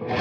Hola,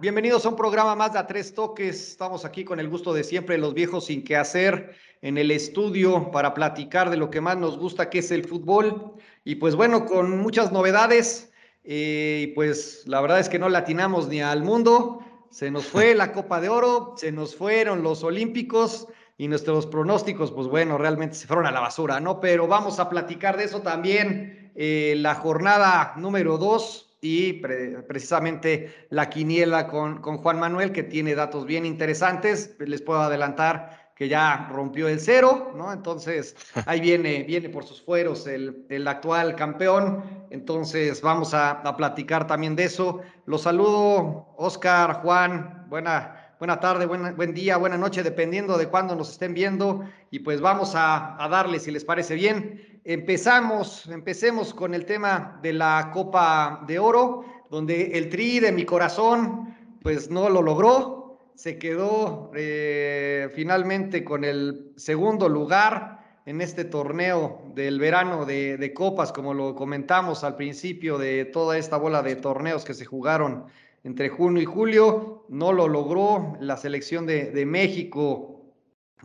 bienvenidos a un programa más de A Tres Toques. Estamos aquí con el gusto de siempre, los viejos sin qué hacer, en el estudio para platicar de lo que más nos gusta, que es el fútbol. Y pues bueno, con muchas novedades. Eh, y pues la verdad es que no latinamos ni al mundo. Se nos fue la Copa de Oro, se nos fueron los Olímpicos y nuestros pronósticos, pues bueno, realmente se fueron a la basura, ¿no? Pero vamos a platicar de eso también. Eh, la jornada número dos y precisamente la quiniela con, con, Juan Manuel, que tiene datos bien interesantes. Les puedo adelantar que ya rompió el cero, ¿no? Entonces, ahí viene, viene por sus fueros el, el actual campeón. Entonces, vamos a, a, platicar también de eso. Los saludo, Oscar, Juan, buena, buena tarde, buena, buen día, buena noche, dependiendo de cuándo nos estén viendo. Y pues vamos a, a darle, si les parece bien. Empezamos, empecemos con el tema de la Copa de Oro, donde el Tri de mi corazón, pues no lo logró, se quedó eh, finalmente con el segundo lugar en este torneo del verano de, copas, como lo comentamos al principio de toda esta bola de torneos que se jugaron entre junio y julio, no lo logró la selección de, de México,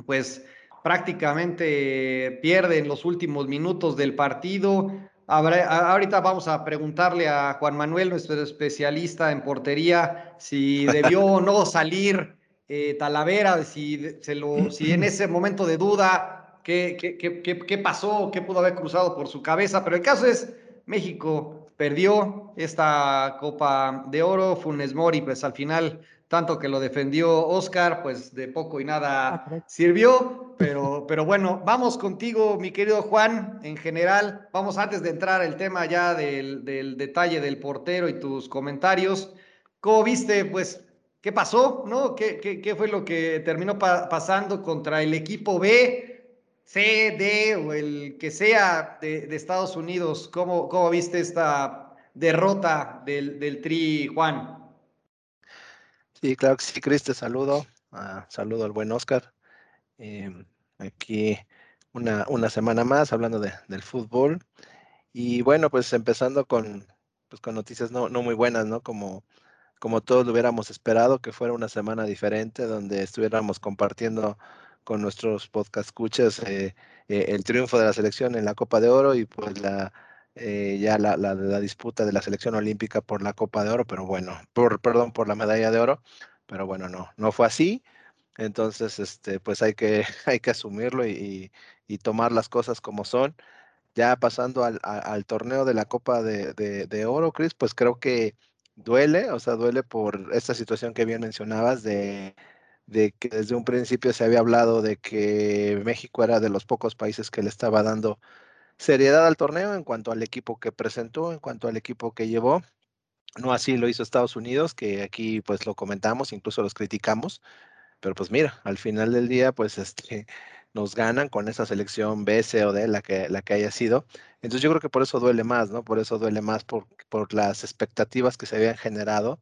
pues prácticamente pierde en los últimos minutos del partido. Ahorita vamos a preguntarle a Juan Manuel, nuestro especialista en portería, si debió o no salir eh, Talavera, si, se lo, si en ese momento de duda, ¿qué, qué, qué, qué pasó, qué pudo haber cruzado por su cabeza. Pero el caso es, México perdió esta Copa de Oro, Funes Mori, pues al final tanto que lo defendió Oscar, pues de poco y nada sirvió, pero, pero bueno, vamos contigo, mi querido Juan, en general, vamos antes de entrar al tema ya del, del, detalle del portero y tus comentarios, ¿cómo viste, pues, qué pasó, no? ¿Qué, qué, qué fue lo que terminó pa pasando contra el equipo B? C, D o el que sea de, de Estados Unidos, ¿cómo, ¿cómo viste esta derrota del, del Tri, Juan? Sí, claro que sí, Cris, te saludo. Uh, saludo al buen Oscar. Eh, aquí una, una, semana más hablando de, del fútbol. Y bueno, pues empezando con, pues con noticias no, no muy buenas, ¿no? Como, como todos lo hubiéramos esperado, que fuera una semana diferente, donde estuviéramos compartiendo con nuestros podcast escuchas eh, eh, el triunfo de la selección en la Copa de Oro y pues la, eh, ya la, la, la, disputa de la selección olímpica por la Copa de Oro, pero bueno, por, perdón, por la medalla de oro, pero bueno, no, no fue así. Entonces, este, pues hay que, hay que asumirlo y, y tomar las cosas como son. Ya pasando al, al torneo de la Copa de, de, de Oro, Chris, pues creo que duele, o sea, duele por esta situación que bien mencionabas de, de que desde un principio se había hablado de que México era de los pocos países que le estaba dando seriedad al torneo en cuanto al equipo que presentó, en cuanto al equipo que llevó. No así lo hizo Estados Unidos, que aquí pues lo comentamos, incluso los criticamos, pero pues mira, al final del día pues este nos ganan con esa selección B, C o D, la que, la que haya sido. Entonces yo creo que por eso duele más, ¿no? Por eso duele más por, por las expectativas que se habían generado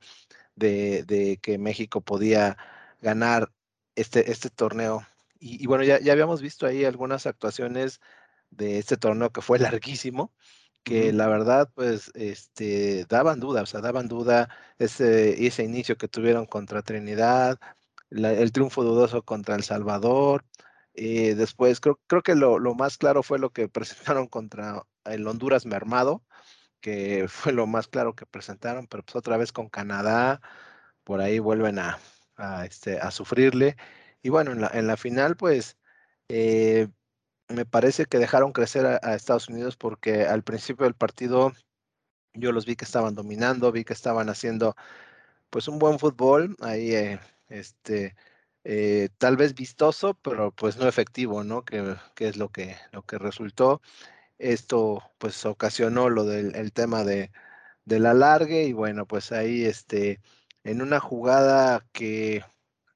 de, de que México podía ganar este, este torneo. Y, y bueno, ya, ya habíamos visto ahí algunas actuaciones de este torneo que fue larguísimo, que la verdad, pues, este, daban duda, o sea, daban duda ese, ese inicio que tuvieron contra Trinidad, la, el triunfo dudoso contra El Salvador, eh, después creo, creo que lo, lo, más claro fue lo que presentaron contra el Honduras mermado, que fue lo más claro que presentaron, pero pues otra vez con Canadá, por ahí vuelven a, a, este, a sufrirle. Y bueno, en la, en la final, pues, eh, me parece que dejaron crecer a, Estados Unidos porque al principio del partido yo los vi que estaban dominando, vi que estaban haciendo pues un buen fútbol, ahí eh, este, eh, tal vez vistoso, pero pues no efectivo, ¿no? Que, que, es lo que, lo que resultó. Esto pues ocasionó lo del el tema de, del alargue y bueno, pues ahí este, en una jugada que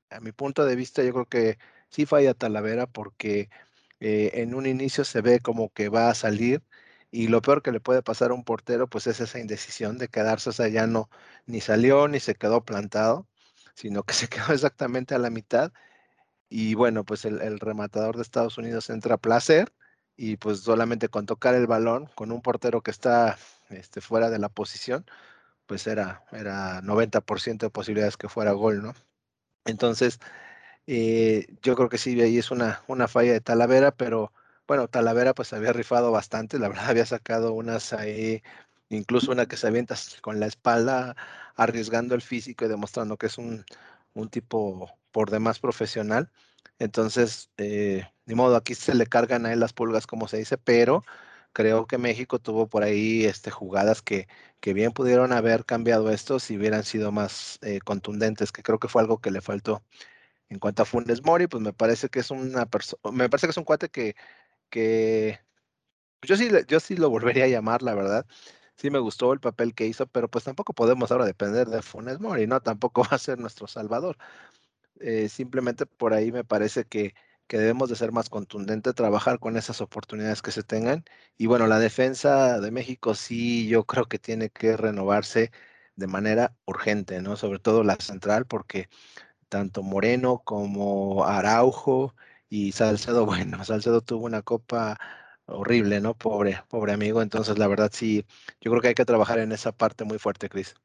a mi punto de vista yo creo que sí falla Talavera porque eh, en un inicio se ve como que va a salir Y lo peor que le puede pasar a un portero, pues es esa indecisión de quedarse, o sea, ya no, ni salió ni se quedó plantado, sino que se quedó exactamente a la mitad. Y bueno, pues el, rematador de Estados Unidos entra a placer y pues solamente con tocar el balón, con un portero que está este, fuera de la posición, pues era, era 90% de posibilidades que fuera gol, ¿no? Entonces, eh, yo creo que sí, ahí es una, una falla de Talavera, pero bueno, Talavera pues había rifado bastante, la verdad había sacado unas ahí, incluso una que se avienta con la espalda, arriesgando el físico y demostrando que es un, un tipo por demás profesional. Entonces, eh, ni modo, aquí se le cargan a él las pulgas, como se dice, pero creo que México tuvo por ahí este, jugadas que, que bien pudieron haber cambiado esto si hubieran sido más eh, contundentes, que creo que fue algo que le faltó. En cuanto a Funes Mori, pues me parece que es una persona, me parece que es un cuate que, que yo sí, yo sí lo volvería a llamar, la verdad. Sí me gustó el papel que hizo, pero pues tampoco podemos ahora depender de Funes Mori, ¿no? Tampoco va a ser nuestro salvador. Eh, simplemente por ahí me parece que, que debemos de ser más contundentes, trabajar con esas oportunidades que se tengan. Y bueno, la defensa de México sí, yo creo que tiene que renovarse de manera urgente, ¿no? Sobre todo la central, porque tanto Moreno como Araujo y Salcedo, bueno, Salcedo tuvo una copa horrible, ¿no? Pobre, pobre amigo. Entonces, la verdad sí, yo creo que hay que trabajar en esa parte muy fuerte, Cris.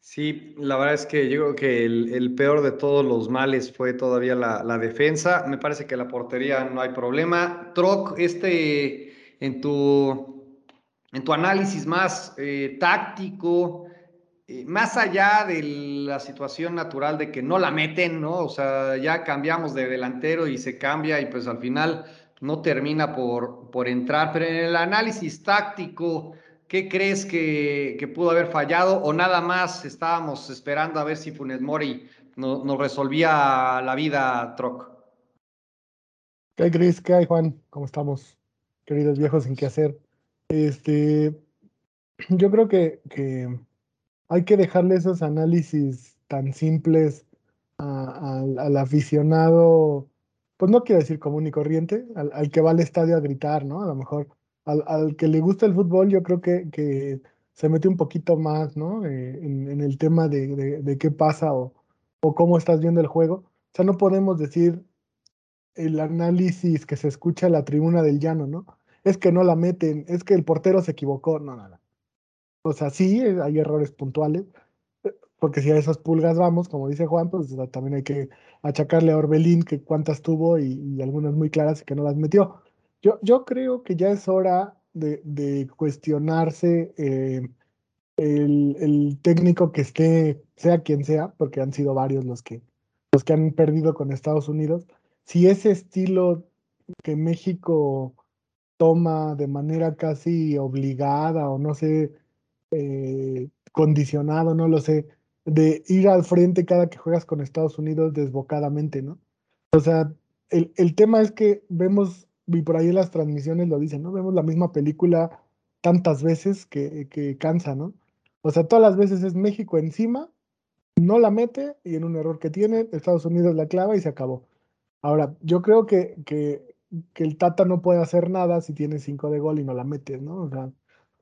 Sí, la verdad es que yo creo que el, peor de todos los males fue todavía la, la, defensa. Me parece que la portería no hay problema. Troc, este, en tu, en tu análisis más eh, táctico, eh, más allá de la situación natural de que no la meten, ¿no? O sea, ya cambiamos de delantero y se cambia y pues al final no termina por, por entrar. Pero en el análisis táctico ¿Qué crees que, que, pudo haber fallado o nada más estábamos esperando a ver si Funes Mori no, nos resolvía la vida, Troc? ¿Qué hay, Cris? ¿Qué hay, Juan? ¿Cómo estamos? Queridos viejos sin qué hacer. Este, yo creo que, que hay que dejarle esos análisis tan simples al aficionado, pues no quiero decir común y corriente, al, que va al estadio a gritar, ¿no? A lo mejor al, que le gusta el fútbol, yo creo que, se mete un poquito más, ¿no? Eh, en, en, el tema de, de, de, qué pasa o, cómo estás viendo el juego. O sea, no podemos decir el análisis que se escucha en la tribuna del llano, ¿no? Es que no la meten, es que el portero se equivocó, no, no. O sea, sí, hay errores puntuales, porque si a esas pulgas vamos, como dice Juan, pues también hay que achacarle a Orbelín que cuántas tuvo y, y algunas muy claras y que no las metió. Yo, yo creo que ya es hora de, de cuestionarse eh, el, el, técnico que esté, sea quien sea, porque han sido varios los que, los que han perdido con Estados Unidos, si ese estilo que México toma de manera casi obligada o no sé, eh, condicionado, no lo sé, de ir al frente cada que juegas con Estados Unidos desbocadamente, ¿no? O sea, el, el tema es que vemos y por ahí las transmisiones lo dicen, ¿no? Vemos la misma película tantas veces que, que cansa, ¿no? O sea, todas las veces es México encima, no la mete y en un error que tiene, Estados Unidos la clava y se acabó. Ahora, yo creo que, que, que el Tata no puede hacer nada si tiene cinco de gol y no la metes, ¿no? O sea,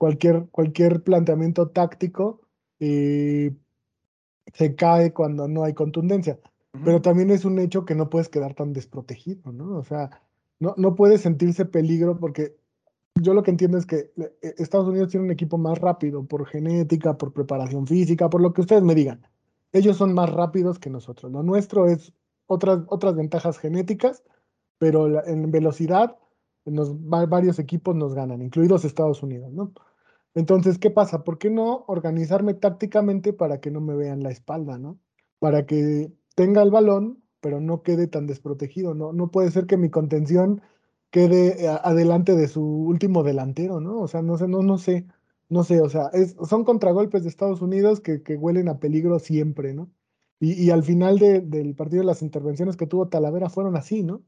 cualquier, cualquier planteamiento táctico eh, se cae cuando no hay contundencia. Uh -huh. Pero también es un hecho que no puedes quedar tan desprotegido, ¿no? O sea, no, no puede sentirse peligro porque yo lo que entiendo es que eh, Estados Unidos tiene un equipo más rápido por genética, por preparación física, por lo que ustedes me digan. Ellos son más rápidos que nosotros. Lo nuestro es otras, otras ventajas genéticas, pero la, en velocidad nos, varios equipos nos ganan, incluidos Estados Unidos, ¿no? Entonces, ¿qué pasa? ¿Por qué no organizarme tácticamente para que no me vean la espalda, ¿no? Para que tenga el balón, pero no quede tan desprotegido, ¿no? No puede ser que mi contención quede adelante de su último delantero, ¿no? O sea, no sé, no, no sé, no sé, o sea, es, son contragolpes de Estados Unidos que, huelen a peligro siempre, ¿no? Y, al final de, del partido, las intervenciones que tuvo Talavera fueron así, ¿no?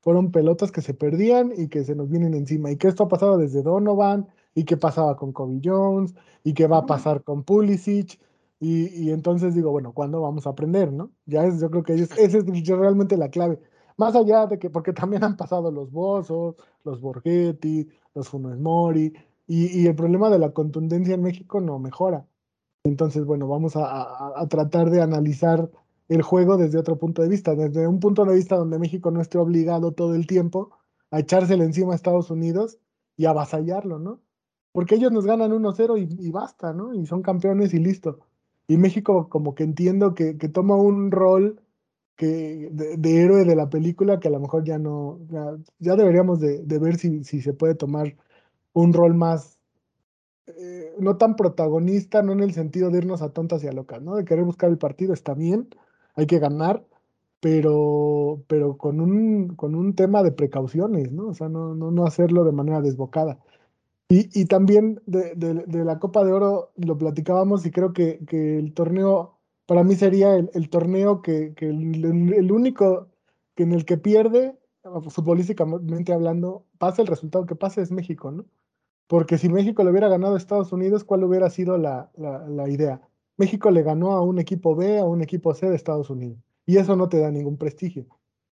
Fueron pelotas que se perdían y que se nos vienen encima. Y que esto ha pasado desde Donovan, y qué pasaba con Kobe Jones, y qué va a pasar con Pulisic, y, y, entonces digo, bueno, ¿cuándo vamos a aprender, no? Ya es, yo creo que es, esa es realmente la clave. más allá de que, porque también han pasado los Bozos, los Borghetti, los Funes Mori, y, el problema de la contundencia en México no mejora. Entonces, bueno, vamos a, tratar de analizar el juego desde otro punto de vista, desde un punto de vista donde México no esté obligado todo el tiempo a echárselo encima a Estados Unidos y avasallarlo, ¿no? Porque ellos nos ganan 1-0 y, basta, ¿no? Y son campeones y listo. Y México como que entiendo que, toma un rol de, héroe de la película que a lo mejor ya no, ya, deberíamos de, ver si, si se puede tomar un rol más, eh, no tan protagonista, no en el sentido de irnos a tontas y a locas, ¿no? De querer buscar el partido está bien, hay que ganar, pero, pero con, un, con un tema de precauciones, ¿no? O sea, no, no, no hacerlo de manera desbocada. Y, y también de, la Copa de Oro lo platicábamos y creo que, el torneo, para mí sería el, torneo que, el, único que en el que pierde, futbolísticamente hablando, pase el resultado que pase es México, ¿no? Porque si México le hubiera ganado a Estados Unidos, ¿cuál hubiera sido la, la, la idea? México le ganó a un equipo B, a un equipo C de Estados Unidos. Y eso no te da ningún prestigio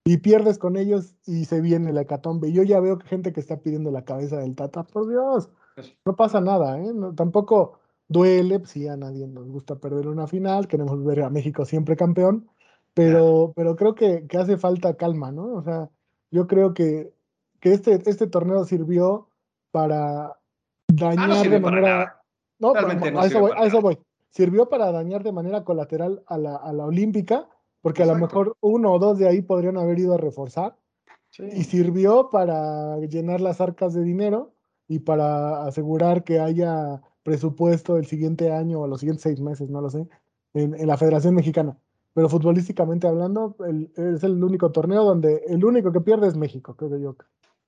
y pierdes con ellos y se viene la hecatombe. Yo ya veo gente que está pidiendo la cabeza del Tata, por Dios, pues no pasa nada, ¿eh? tampoco duele, si pues a nadie nos gusta perder una final, queremos ver a México siempre campeón, pero, pero creo que, que, hace falta calma, ¿no? O sea, yo creo que, que este, este torneo sirvió para ah, dañar de manera... No, a, eso voy, a eso voy. Sirvió para dañar de manera colateral a la, a la olímpica, porque a lo mejor uno o dos de ahí podrían haber ido a reforzar. Y sirvió para llenar las arcas de dinero y para asegurar que haya presupuesto el siguiente año o los siguientes seis meses, no lo sé, en, la Federación Mexicana. Pero futbolísticamente hablando, es el único torneo donde el único que pierde es México, creo yo.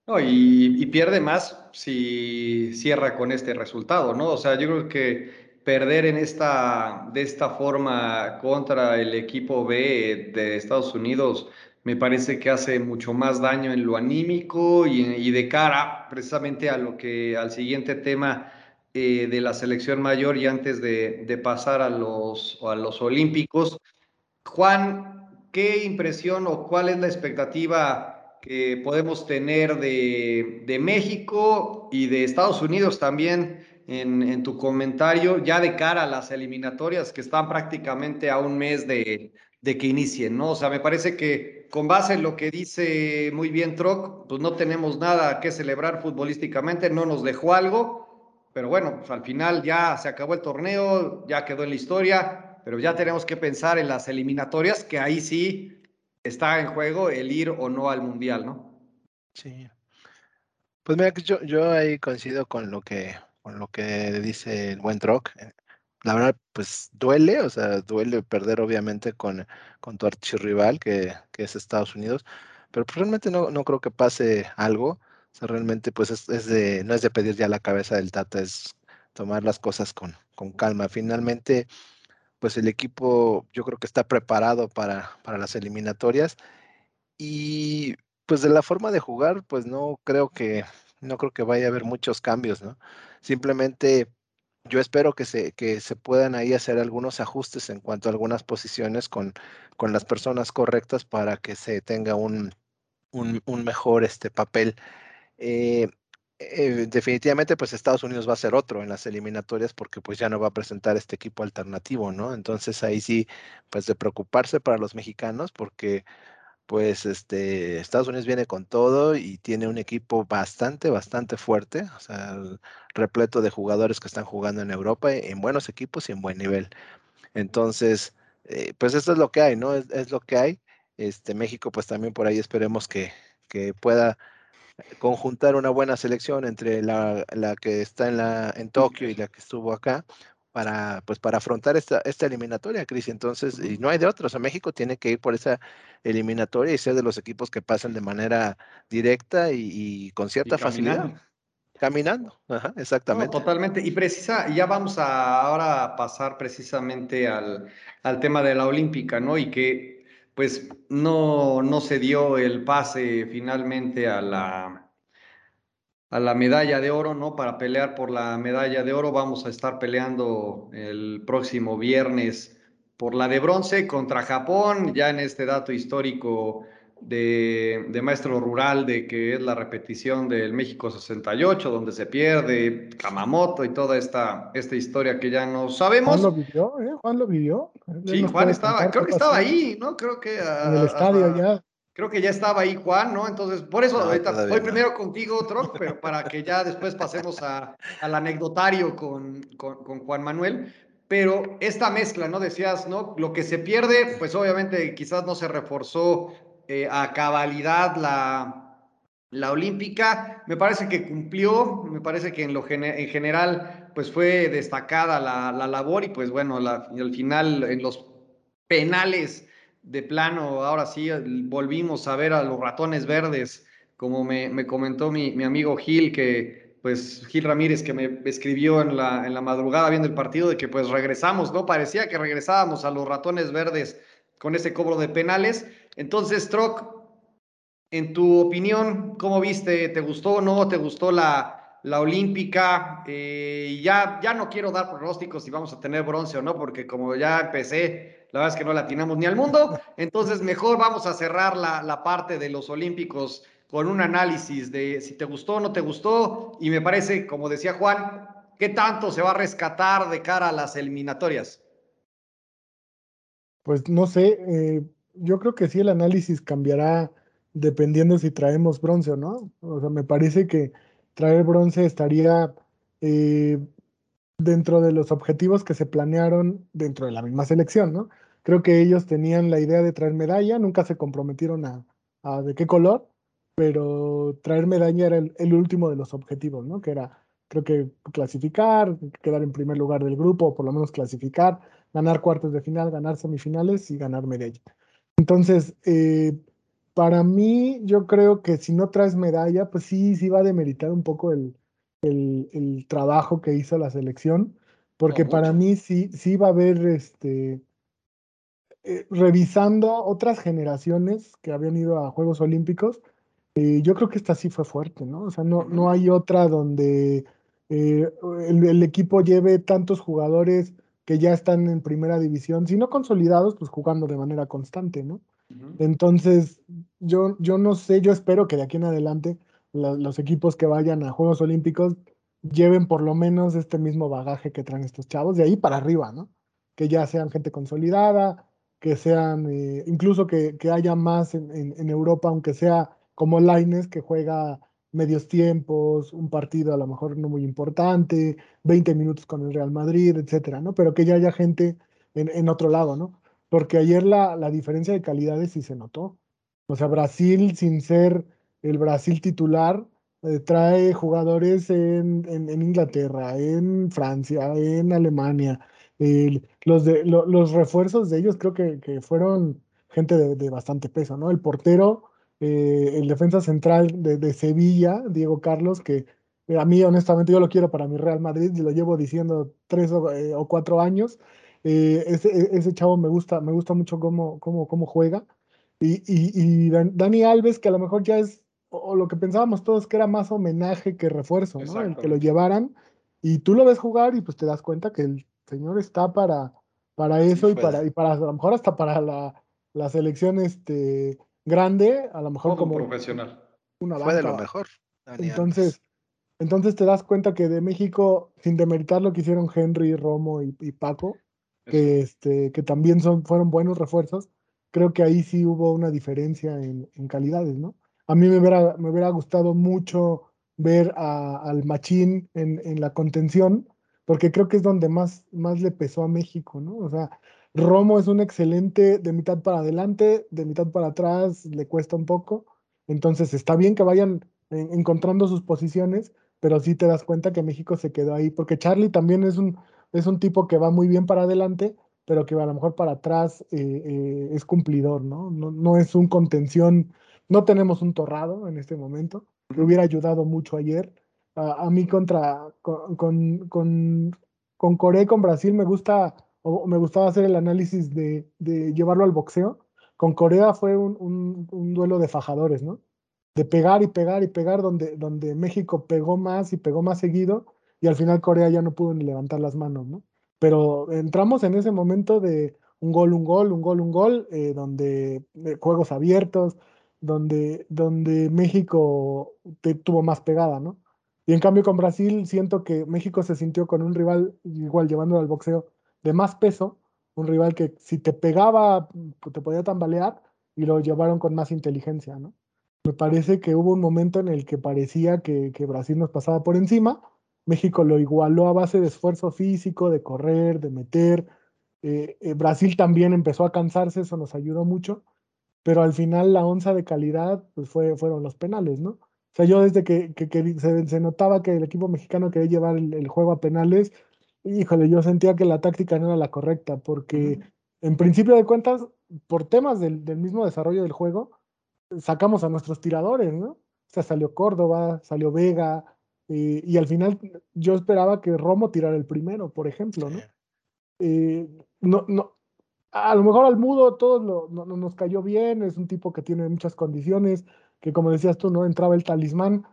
No, y, y, pierde más si cierra con este resultado, ¿no? O sea, yo creo que perder en esta, de esta forma contra el equipo B de Estados Unidos me parece que hace mucho más daño en lo anímico y, de cara precisamente a lo que al siguiente tema eh, de la selección mayor y antes de, pasar a los, a los olímpicos. Juan, ¿qué impresión o cuál es la expectativa que podemos tener de, de México y de Estados Unidos también en, tu comentario ya de cara a las eliminatorias que están prácticamente a un mes de, que inicien, ¿no? O sea, me parece que con base en lo que dice muy bien Troc, pues no tenemos nada que celebrar futbolísticamente, no nos dejó algo, pero bueno, pues al final ya se acabó el torneo, ya quedó en la historia, pero ya tenemos que pensar en las eliminatorias, que ahí sí está en juego el ir o no al Mundial, ¿no? Sí. Pues mira, yo, yo ahí coincido con lo que con lo que dice el buen Troc. Eh, la verdad, pues duele, o sea, duele perder obviamente con, con tu archirrival, que, que es Estados Unidos, pero pues, realmente no, no creo que pase algo. O sea, realmente pues es, es, de, no es de pedir ya la cabeza del Tata, es tomar las cosas con, con calma. Finalmente, pues el equipo yo creo que está preparado para, para las eliminatorias y pues de la forma de jugar, pues no creo que, no creo que vaya a haber muchos cambios, ¿no? Simplemente yo espero que se, que se puedan ahí hacer algunos ajustes en cuanto a algunas posiciones con, con las personas correctas para que se tenga un, un, mejor este papel. Eh, eh, definitivamente, pues Estados Unidos va a ser otro en las eliminatorias porque pues ya no va a presentar este equipo alternativo, ¿no? Entonces ahí sí, pues de preocuparse para los mexicanos porque pues este, Estados Unidos viene con todo y tiene un equipo bastante, bastante fuerte, o sea, repleto de jugadores que están jugando en Europa en buenos equipos y en buen nivel. Entonces, eh, pues esto es lo que hay, ¿no? Es, lo que hay. Este, México, pues también por ahí esperemos que, que pueda conjuntar una buena selección entre la, la, que está en, la, en Tokio y la que estuvo acá para, pues, para afrontar esta, esta eliminatoria, Cris. Entonces, y no hay de otro. O sea, México tiene que ir por esa eliminatoria y ser de los equipos que pasan de manera directa y, con cierta facilidad. Caminando, Ajá, exactamente. totalmente. Y precisa, ya vamos a ahora pasar precisamente al, al, tema de la Olímpica, ¿no? Y que pues no, no se dio el pase finalmente a la, a la medalla de oro, ¿no? Para pelear por la medalla de oro. Vamos a estar peleando el próximo viernes por la de bronce contra Japón. Ya en este dato histórico de, maestro rural, de que es la repetición del México 68, donde se pierde Kamamoto y toda esta, esta historia que ya no sabemos. Juan lo vivió, ¿eh? Juan lo vivió. Sí, Juan estaba, creo que estaba ahí, ¿no? Creo que... en el estadio ya. Creo que ya estaba ahí Juan, ¿no? Entonces, por eso ahorita voy primero contigo, Troc, pero para que ya después pasemos a, al anecdotario con, con, con Juan Manuel pero esta mezcla, ¿no? Decías, ¿no? Lo que se pierde, pues obviamente quizás no se reforzó eh, a cabalidad la, la olímpica. Me parece que cumplió, me parece que en, lo en general pues fue destacada la, la labor y pues bueno, la, al final en los penales de plano, ahora sí volvimos a ver a los ratones verdes, como me, me comentó mi, mi, amigo Gil, que pues Gil Ramírez que me escribió en la, en la madrugada viendo el partido de que pues regresamos, ¿no? Parecía que regresábamos a los ratones verdes con ese cobro de penales. Entonces, Troc, en tu opinión, ¿cómo viste? ¿Te gustó o no? ¿Te gustó la, la olímpica? Eh, ya, ya no quiero dar pronósticos si vamos a tener bronce o no, porque como ya empecé, la verdad es que no la atinamos ni al mundo. Entonces, mejor vamos a cerrar la, la parte de los olímpicos con un análisis de si te gustó o no te gustó. Y me parece, como decía Juan, ¿qué tanto se va a rescatar de cara a las eliminatorias? Pues no sé, eh, yo creo que sí el análisis cambiará dependiendo si traemos bronce o no. O sea, me parece que traer bronce estaría eh, dentro de los objetivos que se planearon dentro de la misma selección, ¿no? Creo que ellos tenían la idea de traer medalla, nunca se comprometieron a, a de qué color, pero traer medalla era el, el, último de los objetivos, ¿no? Que era, creo que clasificar, quedar en primer lugar del grupo, o por lo menos clasificar, ganar cuartos de final, ganar semifinales y ganar medalla. Entonces, eh, para mí, yo creo que si no traes medalla, pues sí, sí va a demeritar un poco el, el, el trabajo que hizo la selección, porque no, para mí sí, sí va a haber, este, eh, revisando otras generaciones que habían ido a Juegos Olímpicos, eh, yo creo que esta sí fue fuerte, ¿no? O sea, no, no hay otra donde el, el equipo lleve tantos jugadores que ya están en primera división, si no consolidados, pues jugando de manera constante, ¿no? Uh -huh. Entonces, yo, yo no sé, yo espero que de aquí en adelante la, los equipos que vayan a Juegos Olímpicos lleven por lo menos este mismo bagaje que traen estos chavos, de ahí para arriba, ¿no? Que ya sean gente consolidada, que sean, eh, incluso que, que, haya más en, en, en Europa, aunque sea como Laines, que juega medios tiempos, un partido a lo mejor no muy importante, 20 minutos con el Real Madrid, etcétera, ¿no? Pero que ya haya gente en, en otro lado, ¿no? Porque ayer la, la, diferencia de calidades sí se notó. O sea, Brasil, sin ser el Brasil titular, eh, trae jugadores en, en, en, Inglaterra, en Francia, en Alemania. Eh, los, de, lo, los refuerzos de ellos creo que, que fueron gente de, de, bastante peso, ¿no? El portero eh, el defensa central de, de, Sevilla, Diego Carlos, que a mí honestamente yo lo quiero para mi Real Madrid, lo llevo diciendo tres o, eh, o cuatro años. Eh, ese, e, ese, chavo me gusta, me gusta mucho cómo, cómo, cómo juega. Y, y, y, Dani Alves, que a lo mejor ya es, o lo que pensábamos todos, que era más homenaje que refuerzo, ¿no? El que lo llevaran. Y tú lo ves jugar y pues te das cuenta que el señor está para, para eso sí, y, para, y para a lo mejor hasta para la, la selección este, grande, a lo mejor Poco como profesional. Una banca. Fue de lo mejor. Entonces, entonces te das cuenta que de México, sin demeritar lo que hicieron Henry, Romo y, y Paco, que, este, que también son, fueron buenos refuerzos, creo que ahí sí hubo una diferencia en, en calidades, ¿no? A mí me hubiera, me hubiera gustado mucho ver a, al Machín en, en, la contención, porque creo que es donde más, más le pesó a México, ¿no? O sea, Romo es un excelente de mitad para adelante, de mitad para atrás le cuesta un poco. Entonces está bien que vayan encontrando sus posiciones, pero sí te das cuenta que México se quedó ahí, porque Charlie también es un, es un tipo que va muy bien para adelante, pero que a lo mejor para atrás eh, eh, es cumplidor, ¿no? ¿no? No es un contención, no tenemos un torrado en este momento, que hubiera ayudado mucho ayer. A mí contra, con, con, con, Corea y con Brasil me gusta o me gustaba hacer el análisis de, de llevarlo al boxeo. Con Corea fue un, un, duelo de fajadores, ¿no? De pegar y pegar y pegar, donde, donde México pegó más y pegó más seguido, y al final Corea ya no pudo ni levantar las manos, ¿no? Pero entramos en ese momento de un gol, un gol, un gol, un gol, eh, donde eh, juegos abiertos, donde, donde México tuvo más pegada, ¿no? Y en cambio con Brasil siento que México se sintió con un rival, igual llevándolo al boxeo, de más peso, un rival que si te pegaba te podía tambalear y lo llevaron con más inteligencia, ¿no? Me parece que hubo un momento en el que parecía que, que Brasil nos pasaba por encima, México lo igualó a base de esfuerzo físico, de correr, de meter, eh, eh, Brasil también empezó a cansarse, eso nos ayudó mucho, pero al final la onza de calidad pues fue, fueron los penales, ¿no? O sea, yo desde que, se, notaba que el equipo mexicano quería llevar el, juego a penales, híjole, yo sentía que la táctica no era la correcta, porque en principio de cuentas, por temas del, mismo desarrollo del juego, sacamos a nuestros tiradores, ¿no? O sea, salió Córdoba, salió Vega, eh, y al final yo esperaba que Romo tirara el primero, por ejemplo, ¿no? Eh, no, no, a lo mejor al mudo todo no, nos cayó bien, es un tipo que tiene muchas condiciones, que como decías tú, no entraba el talismán,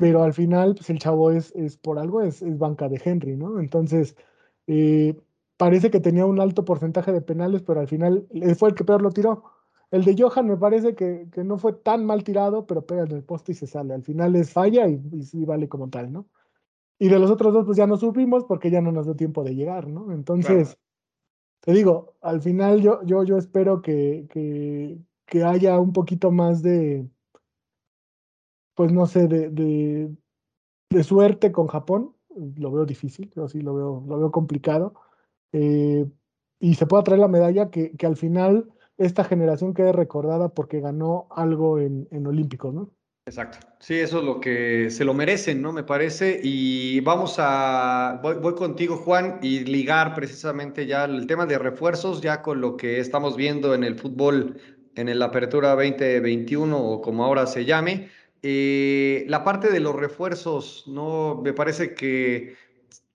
pero al final, pues el chavo es, es por algo, es, es banca de Henry, ¿no? Entonces, eh, parece que tenía un alto porcentaje de penales, pero al final fue el que peor lo tiró. El de Johan me parece que, que no fue tan mal tirado, pero pega en el poste y se sale. Al final es falla y, y, vale como tal, ¿no? Y de los otros dos, pues ya no supimos porque ya no nos dio tiempo de llegar, ¿no? Entonces, te digo, al final yo, yo, yo espero que, que, haya un poquito más de, pues no sé, de, de, suerte con Japón. Lo veo difícil, yo sí lo veo, lo veo complicado. Eh, y se pueda traer la medalla que, que, al final esta generación quede recordada porque ganó algo en, en Olímpicos, ¿no? Exacto. Sí, eso es lo que se lo merecen, ¿no? Me parece. Y vamos a, voy, contigo, Juan, y ligar precisamente ya el tema de refuerzos, ya con lo que estamos viendo en el fútbol en la Apertura 2021 o como ahora se llame. Eh, la parte de los refuerzos, ¿no? Me parece que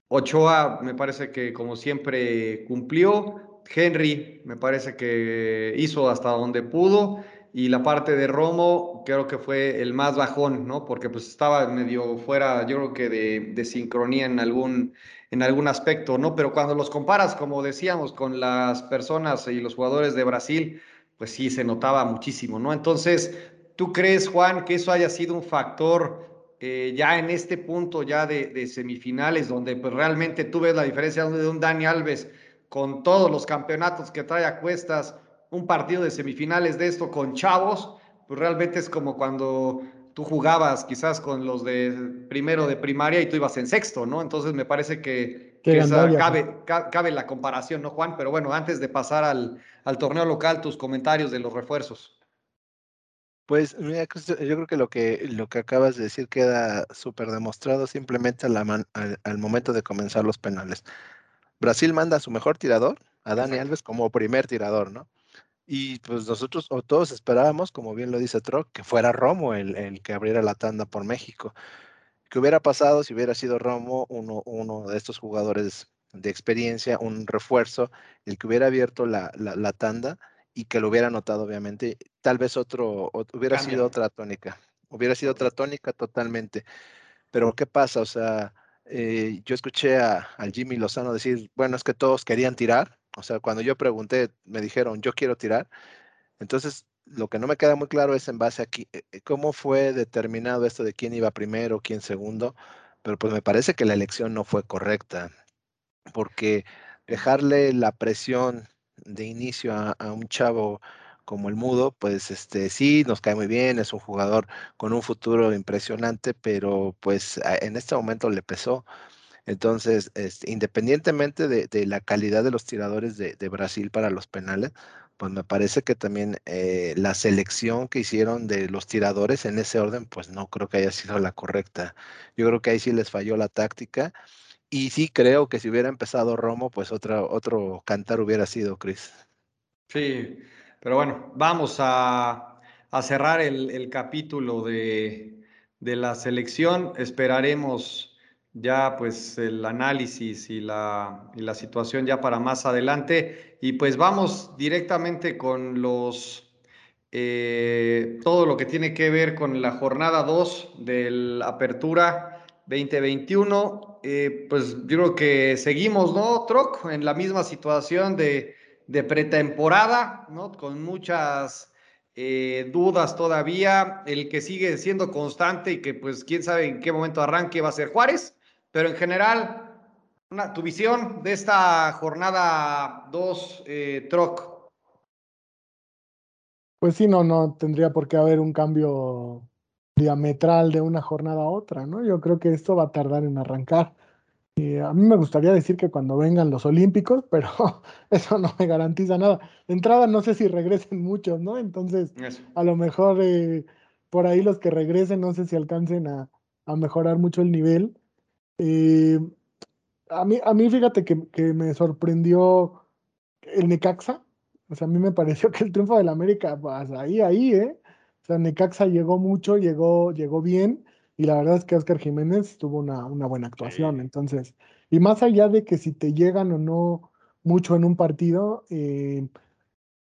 Ochoa, me parece que como siempre cumplió. Henry, me parece que hizo hasta donde pudo y la parte de Romo creo que fue el más bajón, ¿no? Porque pues estaba medio fuera, yo creo que de, de, sincronía en algún, en algún aspecto, ¿no? Pero cuando los comparas, como decíamos, con las personas y los jugadores de Brasil, pues sí, se notaba muchísimo, ¿no? Entonces, ¿tú crees, Juan, que eso haya sido un factor eh, ya en este punto ya de, de, semifinales, donde pues realmente tú ves la diferencia de un Dani Alves con todos los campeonatos que trae a cuestas? un partido de semifinales de esto con chavos, pues realmente es como cuando tú jugabas quizás con los de primero de primaria y tú ibas en sexto, ¿no? Entonces me parece que, cabe, cabe, la comparación, ¿no, Juan? Pero bueno, antes de pasar al, al torneo local, tus comentarios de los refuerzos. Pues mira, yo creo que lo que, lo que acabas de decir queda súper demostrado simplemente al, al, momento de comenzar los penales. Brasil manda a su mejor tirador, a Dani Alves, como primer tirador, ¿no? Y pues nosotros o todos esperábamos, como bien lo dice Troc, que fuera Romo el, que abriera la tanda por México. ¿Qué hubiera pasado si hubiera sido Romo uno, uno de estos jugadores de experiencia, un refuerzo, el que hubiera abierto la, la, tanda y que lo hubiera notado, obviamente? Tal vez otro, hubiera sido otra tónica, hubiera sido otra tónica totalmente. Pero ¿qué pasa? O sea, eh, yo escuché a, al Jimmy Lozano decir, bueno, es que todos querían tirar, o sea, cuando yo pregunté, me dijeron, yo quiero tirar. Entonces, lo que no me queda muy claro es en base a aquí, eh, eh, cómo fue determinado esto de quién iba primero, quién segundo, pero pues me parece que la elección no fue correcta, porque dejarle la presión de inicio a, a un chavo como el Mudo, pues este sí, nos cae muy bien, es un jugador con un futuro impresionante, pero pues en este momento le pesó. Entonces, este, independientemente de, la calidad de los tiradores de, Brasil para los penales, pues me parece que también eh, la selección que hicieron de los tiradores en ese orden, pues no creo que haya sido la correcta. Yo creo que ahí sí les falló la táctica. Y sí creo que si hubiera empezado Romo, pues otra, otro cantar hubiera sido Chris. Sí, pero bueno, vamos a, cerrar el, capítulo de, de la selección. Esperaremos ya pues el análisis y la, y la, situación ya para más adelante. Y pues vamos directamente con los, eh, todo lo que tiene que ver con la jornada 2 del Apertura 2021. Eh, pues yo creo que seguimos, ¿no, Troc? En la misma situación de, pretemporada, ¿no? Con muchas eh, dudas todavía. El que sigue siendo constante y que pues quién sabe en qué momento arranque va a ser Juárez, pero en general, una, tu visión de esta jornada 2, eh, Troc. Pues sí, no, no tendría por qué haber un cambio diametral de una jornada a otra, ¿no? Yo creo que esto va a tardar en arrancar. Y a mí me gustaría decir que cuando vengan los Olímpicos, pero eso no me garantiza nada. De entrada, no sé si regresen muchos, ¿no? Entonces, a lo mejor eh, por ahí los que regresen, no sé si alcancen a, mejorar mucho el nivel. Eh, a, mí, a mí, fíjate que, que me sorprendió el Necaxa. O sea, a mí me pareció que el triunfo del América, pues ahí, ahí, ¿eh? O sea, Necaxa llegó mucho, llegó, llegó bien, y la verdad es que Oscar Jiménez tuvo una, una buena actuación. Entonces, y más allá de que si te llegan o no mucho en un partido, eh,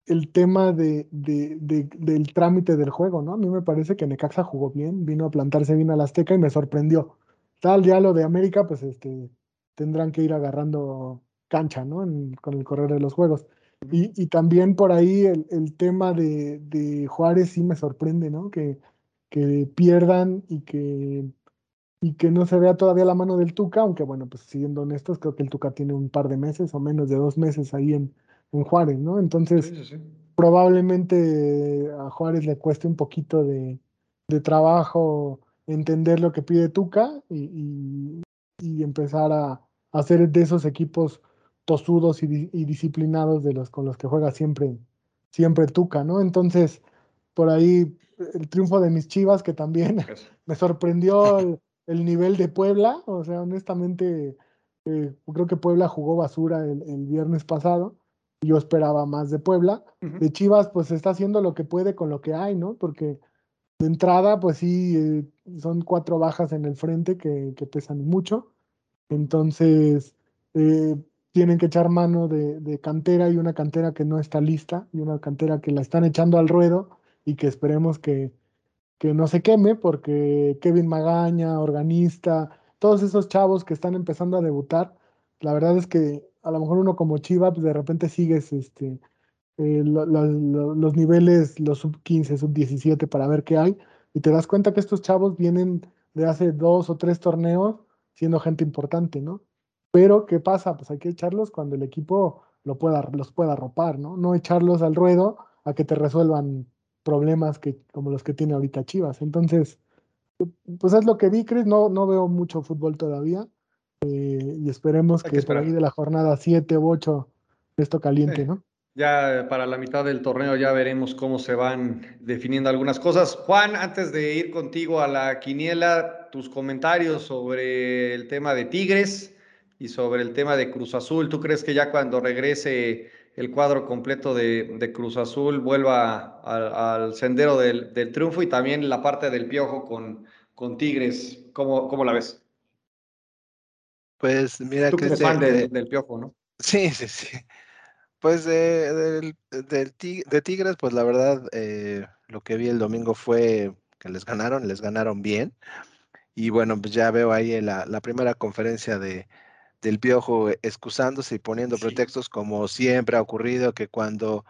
el tema de, de, del trámite del juego, ¿no? A mí me parece que Necaxa jugó bien, vino a plantarse bien al Azteca y me sorprendió. Tal ya lo de América, pues este, tendrán que ir agarrando cancha, ¿no? con el correr de los juegos. Y, también por ahí el, tema de, Juárez sí me sorprende, ¿no? Que, que pierdan y que, y que no se vea todavía la mano del Tuca, aunque bueno, pues siendo honestos, creo que el Tuca tiene un par de meses o menos de dos meses ahí en, en Juárez, ¿no? Entonces, probablemente a Juárez le cueste un poquito de, trabajo entender lo que pide Tuca y, y, empezar a, hacer de esos equipos tosudos y, disciplinados de los con los que juega siempre, siempre Tuca, ¿no? Entonces, por ahí el triunfo de mis Chivas, que también me sorprendió el, nivel de Puebla, o sea, honestamente, eh, creo que Puebla jugó basura el, viernes pasado, yo esperaba más de Puebla, de Chivas pues está haciendo lo que puede con lo que hay, ¿no? Porque de entrada pues sí, eh, son cuatro bajas en el frente que, que pesan mucho, entonces... Eh, tienen que echar mano de, cantera y una cantera que no está lista y una cantera que la están echando al ruedo y que esperemos que, que no se queme porque Kevin Magaña, organista, todos esos chavos que están empezando a debutar, la verdad es que a lo mejor uno como Chiva, pues de repente sigues este, eh, los niveles, los sub 15, sub 17 para ver qué hay y te das cuenta que estos chavos vienen de hace dos o tres torneos siendo gente importante, ¿no? Pero, ¿qué pasa? Pues hay que echarlos cuando el equipo lo pueda, los pueda arropar, ¿no? No echarlos al ruedo a que te resuelvan problemas que, como los que tiene ahorita Chivas. Entonces, pues es lo que vi, Chris. No, no veo mucho fútbol todavía. Eh, y esperemos que, por ahí de la jornada 7 u 8 esto caliente, ¿no? Ya para la mitad del torneo ya veremos cómo se van definiendo algunas cosas. Juan, antes de ir contigo a la quiniela, tus comentarios sobre el tema de Tigres y sobre el tema de Cruz Azul, ¿tú crees que ya cuando regrese el cuadro completo de, Cruz Azul vuelva al sendero del, triunfo y también la parte del piojo con, con Tigres? ¿Cómo, ¿Cómo, la ves? Pues mira Tú que eres fan del, piojo, ¿no? Sí, sí, sí. Pues de, de Tigres, pues la verdad, eh, lo que vi el domingo fue que les ganaron, les ganaron bien. Y bueno, pues ya veo ahí la, la primera conferencia de, del Piojo excusándose y poniendo pretextos como siempre ha ocurrido, que cuando,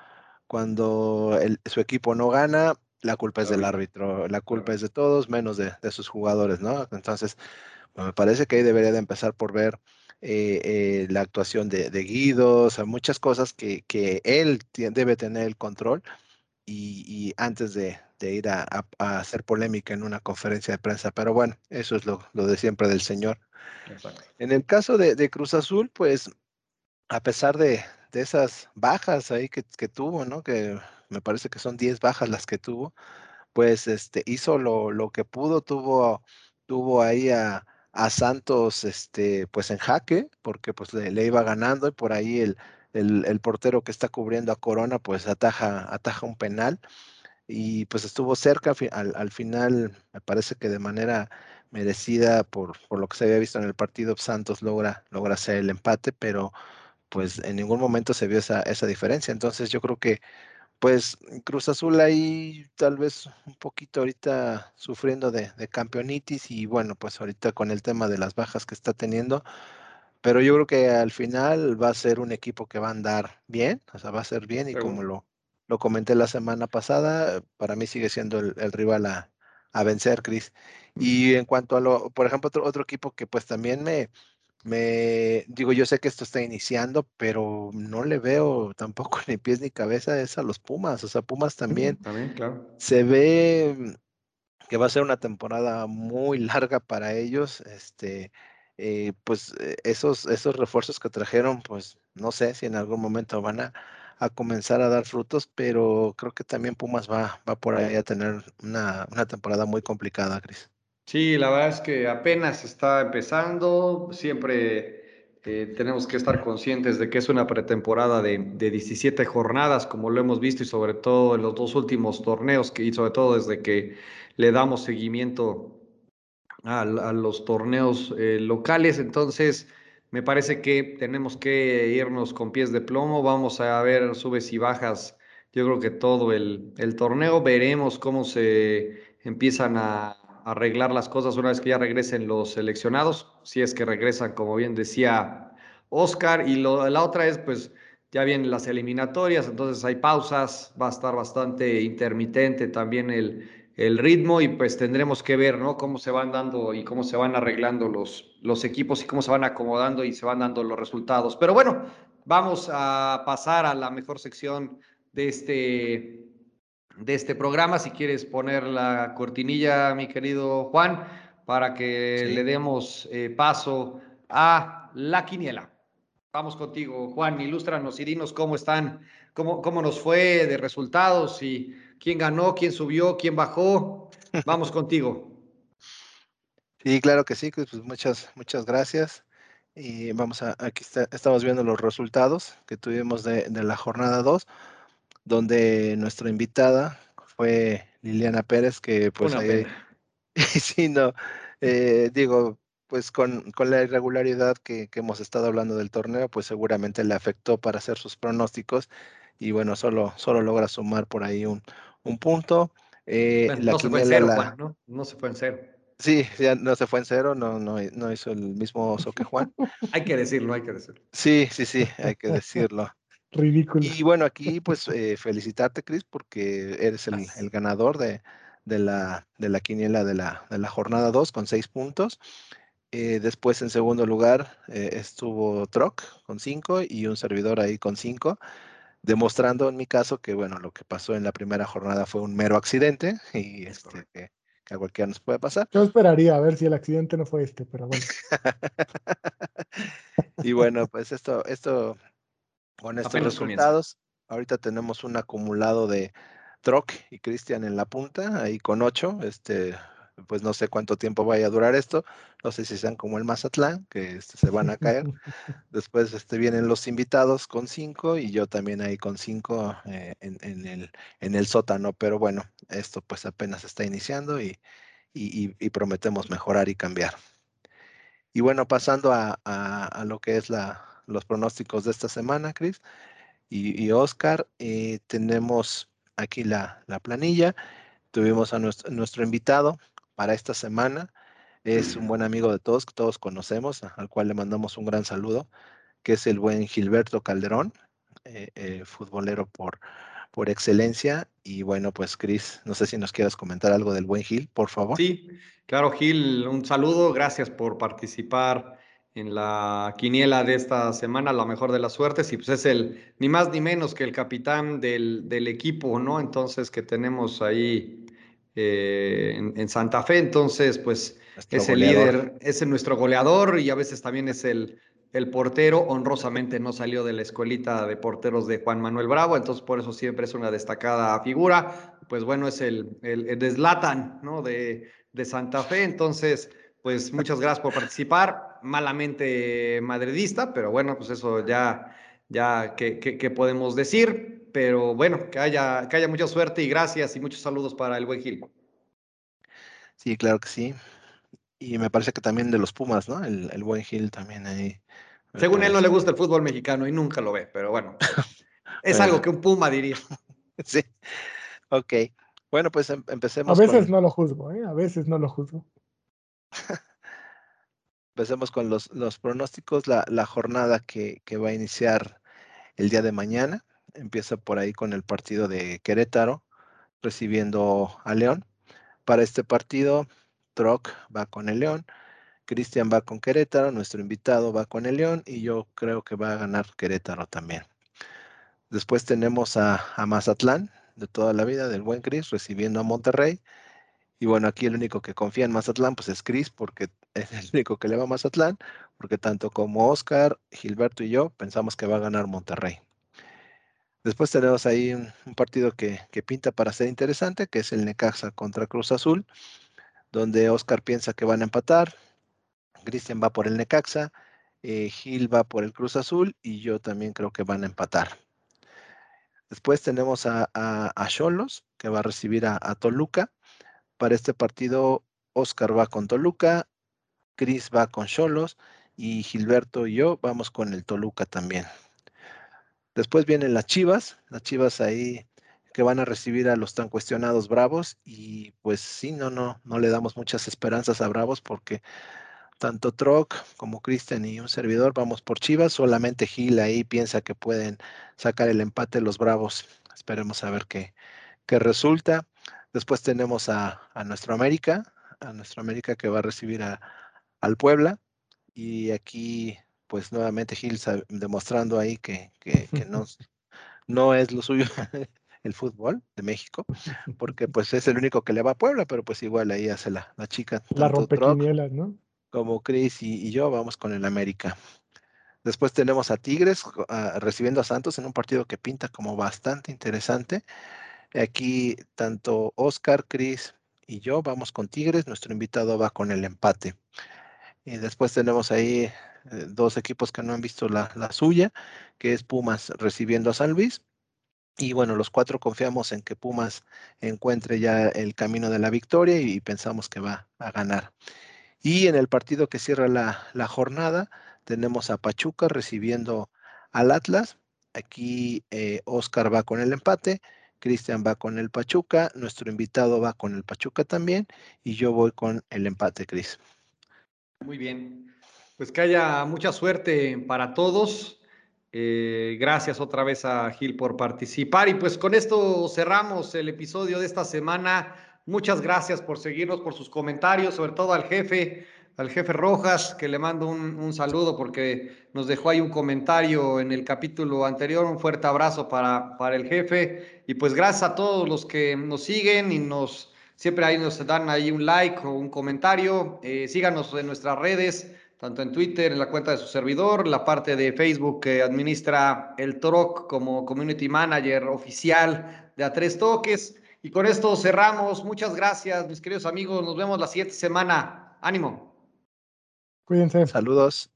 cuando su equipo no gana, la culpa es del árbitro, la culpa es de todos, menos de, sus jugadores, ¿no? Entonces, me parece que ahí debería de empezar por ver eh, eh, la actuación de, Guido, o sea, muchas cosas que, él debe tener el control y, antes de, ir a, hacer polémica en una conferencia de prensa. Pero bueno, eso es lo, lo de siempre del señor. En el caso de, Cruz Azul, pues a pesar de, esas bajas ahí que, tuvo, ¿no? Que me parece que son 10 bajas las que tuvo, pues este, hizo lo, que pudo, tuvo, tuvo ahí a, Santos este, pues en jaque, porque pues le, iba ganando y por ahí el, el, portero que está cubriendo a Corona pues ataja, ataja un penal y pues estuvo cerca al, al final, me parece que de manera merecida por, por, lo que se había visto en el partido, Santos logra, logra hacer el empate, pero pues en ningún momento se vio esa, esa diferencia. Entonces yo creo que pues Cruz Azul ahí tal vez un poquito ahorita sufriendo de, de, campeonitis y bueno, pues ahorita con el tema de las bajas que está teniendo, pero yo creo que al final va a ser un equipo que va a andar bien, o sea, va a ser bien y como lo, lo comenté la semana pasada, para mí sigue siendo el, rival a, vencer, Chris. Y en cuanto a lo, por ejemplo, otro, otro equipo que pues también me, me digo, yo sé que esto está iniciando, pero no le veo tampoco ni pies ni cabeza es a los Pumas. O sea, Pumas también, también claro. se ve que va a ser una temporada muy larga para ellos. Este, eh, pues eh, esos, esos refuerzos que trajeron, pues no sé si en algún momento van a, comenzar a dar frutos, pero creo que también Pumas va, va por ahí a tener una, una temporada muy complicada, Cris. Sí, la verdad es que apenas está empezando, siempre eh, tenemos que estar conscientes de que es una pretemporada de, de, 17 jornadas, como lo hemos visto y sobre todo en los dos últimos torneos, que, y sobre todo desde que le damos seguimiento a, los torneos eh, locales. Entonces, me parece que tenemos que irnos con pies de plomo, vamos a ver subes y bajas, yo creo que todo el, torneo, veremos cómo se empiezan a arreglar las cosas una vez que ya regresen los seleccionados, si es que regresan, como bien decía Oscar, y la otra es, pues, ya vienen las eliminatorias, entonces hay pausas, va a estar bastante intermitente también el, el ritmo y pues tendremos que ver, ¿no? Cómo se van dando y cómo se van arreglando los, los equipos y cómo se van acomodando y se van dando los resultados. Pero bueno, vamos a pasar a la mejor sección de este de este programa. Si quieres poner la cortinilla, mi querido Juan, para que le demos eh, paso a la quiniela. Vamos contigo, Juan, ilústranos y dinos cómo están, cómo, cómo nos fue de resultados y quién ganó, quién subió, quién bajó. Vamos contigo. Sí, claro que sí, pues muchas, muchas gracias. Y vamos a, aquí estamos viendo los resultados que tuvimos de, de la jornada 2 donde nuestra invitada fue Liliana Pérez, que pues ahí, sí, no, eh, digo, pues con, la irregularidad que, hemos estado hablando del torneo, pues seguramente le afectó para hacer sus pronósticos y bueno, solo, solo logra sumar por ahí un, punto. Eh, no se fue en cero, Juan, ¿no? No se fue en cero. Sí, ya no se fue en cero, no, no, no hizo el mismo oso que Juan. hay que decirlo, hay que decirlo. Sí, sí, sí, hay que decirlo. Ridículo. Y bueno, aquí pues eh, felicitarte, Cris, porque eres el, ganador de, la, de la quiniela de la, de la jornada 2 con 6 puntos. Eh, después en segundo lugar eh, estuvo Troc con 5 y un servidor ahí con 5, demostrando en mi caso que bueno, lo que pasó en la primera jornada fue un mero accidente y este, que, a cualquiera nos puede pasar. Yo esperaría a ver si el accidente no fue este, pero bueno. y bueno, pues esto, esto con estos resultados, ahorita tenemos un acumulado de Troc y Cristian en la punta, ahí con ocho. Este, pues no sé cuánto tiempo vaya a durar esto. No sé si sean como el Mazatlán, que este, se van a caer. Después este, vienen los invitados con cinco y yo también ahí con cinco eh, en, el, en el sótano. Pero bueno, esto pues apenas está iniciando y, prometemos mejorar y cambiar. Y bueno, pasando a lo que es la, los pronósticos de esta semana, Cris. Y, Oscar, eh, tenemos aquí la, planilla. Tuvimos a nuestro, invitado para esta semana. Es un buen amigo de todos, que todos conocemos, al cual le mandamos un gran saludo, que es el buen Gilberto Calderón, eh, eh, futbolero por, por excelencia. Y bueno, pues Cris, no sé si nos quieras comentar algo del buen Gil, por favor. Sí, claro, Gil, un saludo, gracias por participar en la quiniela de esta semana, la mejor de las suertes, y pues es el, ni más ni menos que el capitán del, del equipo, ¿no? Entonces, que tenemos ahí eh, en, Santa Fe, entonces, pues es el líder, es nuestro goleador y a veces también es el, el portero, honrosamente no salió de la escuelita de porteros de Juan Manuel Bravo, entonces por eso siempre es una destacada figura, pues bueno, es el, el, el deslatan, ¿no? De, de Santa Fe, entonces pues muchas gracias por participar. Malamente madridista, pero bueno, pues eso ya, ya ¿qué podemos decir. Pero bueno, que haya, que haya mucha suerte y gracias y muchos saludos para el buen Gil. Sí, claro que sí. Y me parece que también de los Pumas, ¿no? El, el buen Gil también ahí. Según él no le gusta el fútbol mexicano y nunca lo ve, pero bueno, es algo que un Puma diría. Sí, ok. Bueno, pues em, empecemos. A veces no lo juzgo, ¿eh? A veces no lo juzgo. Empecemos con los, los pronósticos. La, la jornada que, que, va a iniciar el día de mañana empieza por ahí con el partido de Querétaro, recibiendo a León. Para este partido, Troc va con el León, Cristian va con Querétaro, nuestro invitado va con el León y yo creo que va a ganar Querétaro también. Después tenemos a, Mazatlán, de toda la vida, del buen Cris, recibiendo a Monterrey. Y bueno, aquí el único que confía en Mazatlán, pues es Cris, porque es el único que le va a Mazatlán, porque tanto como Oscar, Gilberto y yo pensamos que va a ganar Monterrey. Después tenemos ahí un, partido que, pinta para ser interesante, que es el Necaxa contra Cruz Azul, donde Oscar piensa que van a empatar, Cristian va por el Necaxa, eh, Gil va por el Cruz Azul y yo también creo que van a empatar. Después tenemos a Cholos, que va a recibir a, Toluca. Para este partido, Oscar va con Toluca, Cris va con Cholos y Gilberto y yo vamos con el Toluca también. Después vienen las Chivas, las Chivas ahí que van a recibir a los tan cuestionados Bravos y pues sí, no, no, no le damos muchas esperanzas a Bravos porque tanto Troc como Cristian y un servidor vamos por Chivas, solamente Gil ahí piensa que pueden sacar el empate los Bravos. Esperemos a ver qué, qué resulta. Después tenemos a, a nuestro América, a nuestro América que va a recibir a, al Puebla y aquí pues nuevamente Gil demostrando ahí que, no, no es lo suyo el fútbol de México, porque pues es el único que le va a Puebla, pero pues igual ahí hace la, la chica. La rompequinielas, ¿no? Como Chris y, yo vamos con el América. Después tenemos a Tigres recibiendo a Santos en un partido que pinta como bastante interesante. Aquí tanto Oscar, Chris y yo vamos con Tigres, nuestro invitado va con el empate. Y después tenemos ahí eh, dos equipos que no han visto la, suya, que es Pumas recibiendo a San Luis. Y bueno, los cuatro confiamos en que Pumas encuentre ya el camino de la victoria y, pensamos que va a ganar. Y en el partido que cierra la, jornada, tenemos a Pachuca recibiendo al Atlas. Aquí eh, Oscar va con el empate, Cristian va con el Pachuca, nuestro invitado va con el Pachuca también y yo voy con el empate, Cris. Muy bien. Pues que haya mucha suerte para todos. Eh, gracias otra vez a Gil por participar. Y pues con esto cerramos el episodio de esta semana. Muchas gracias por seguirnos, por sus comentarios, sobre todo al jefe, al jefe Rojas, que le mando un, saludo porque nos dejó ahí un comentario en el capítulo anterior. Un fuerte abrazo para, para el jefe. Y pues gracias a todos los que nos siguen y nos siempre ahí nos dan ahí un like o un comentario. Eh, síganos en nuestras redes tanto en Twitter, en la cuenta de su servidor, la parte de Facebook que administra el TROC como Community Manager oficial de A Tres Toques. Y con esto cerramos. Muchas gracias, mis queridos amigos. Nos vemos la siguiente semana. Ánimo. Cuídense. Saludos.